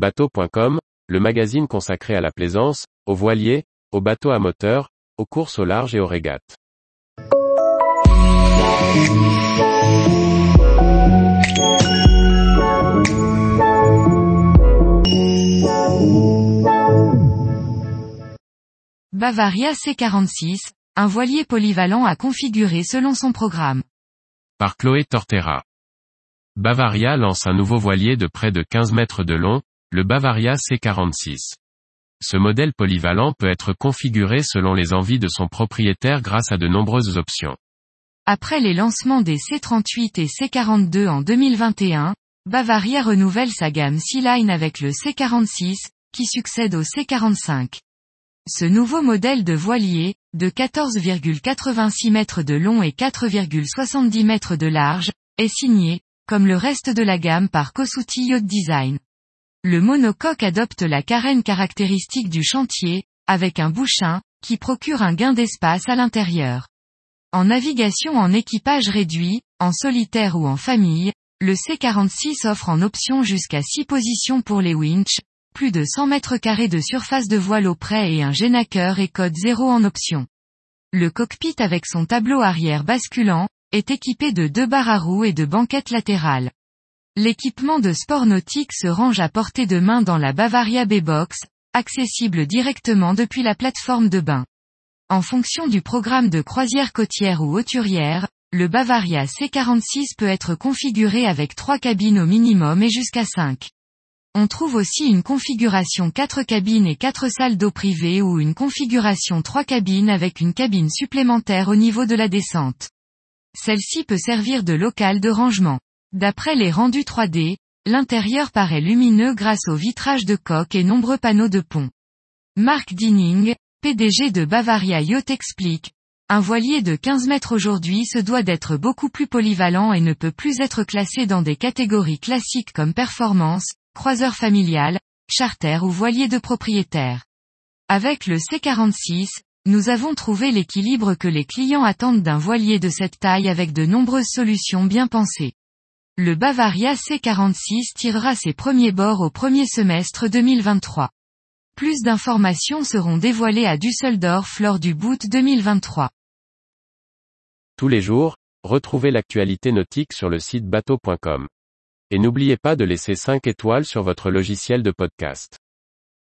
Bateau.com, le magazine consacré à la plaisance, aux voiliers, aux bateaux à moteur, aux courses au large et aux régates. Bavaria C46, un voilier polyvalent à configurer selon son programme. Par Chloé Tortera. Bavaria lance un nouveau voilier de près de 15 mètres de long, le Bavaria C46. Ce modèle polyvalent peut être configuré selon les envies de son propriétaire grâce à de nombreuses options. Après les lancements des C38 et C42 en 2021, Bavaria renouvelle sa gamme Sea-Line avec le C46, qui succède au C45. Ce nouveau modèle de voilier, de 14,86 mètres de long et 4,70 mètres de large, est signé, comme le reste de la gamme par Kosuti Yacht Design. Le monocoque adopte la carène caractéristique du chantier, avec un bouchin, qui procure un gain d'espace à l'intérieur. En navigation en équipage réduit, en solitaire ou en famille, le C46 offre en option jusqu'à 6 positions pour les winches, plus de 100 mètres carrés de surface de voile au près et un génaqueur et code 0 en option. Le cockpit avec son tableau arrière basculant, est équipé de deux barres à roues et de banquettes latérales. L'équipement de sport nautique se range à portée de main dans la Bavaria B-Box, accessible directement depuis la plateforme de bain. En fonction du programme de croisière côtière ou hauturière, le Bavaria C46 peut être configuré avec trois cabines au minimum et jusqu'à 5. On trouve aussi une configuration 4 cabines et 4 salles d'eau privée ou une configuration 3 cabines avec une cabine supplémentaire au niveau de la descente. Celle-ci peut servir de local de rangement. D'après les rendus 3D, l'intérieur paraît lumineux grâce au vitrage de coque et nombreux panneaux de pont. Mark Dinning, PDG de Bavaria Yacht explique, un voilier de 15 mètres aujourd'hui se doit d'être beaucoup plus polyvalent et ne peut plus être classé dans des catégories classiques comme performance, croiseur familial, charter ou voilier de propriétaire. Avec le C46, nous avons trouvé l'équilibre que les clients attendent d'un voilier de cette taille avec de nombreuses solutions bien pensées. Le Bavaria C46 tirera ses premiers bords au premier semestre 2023. Plus d'informations seront dévoilées à Düsseldorf lors du boot 2023. Tous les jours, retrouvez l'actualité nautique sur le site bateau.com. Et n'oubliez pas de laisser 5 étoiles sur votre logiciel de podcast.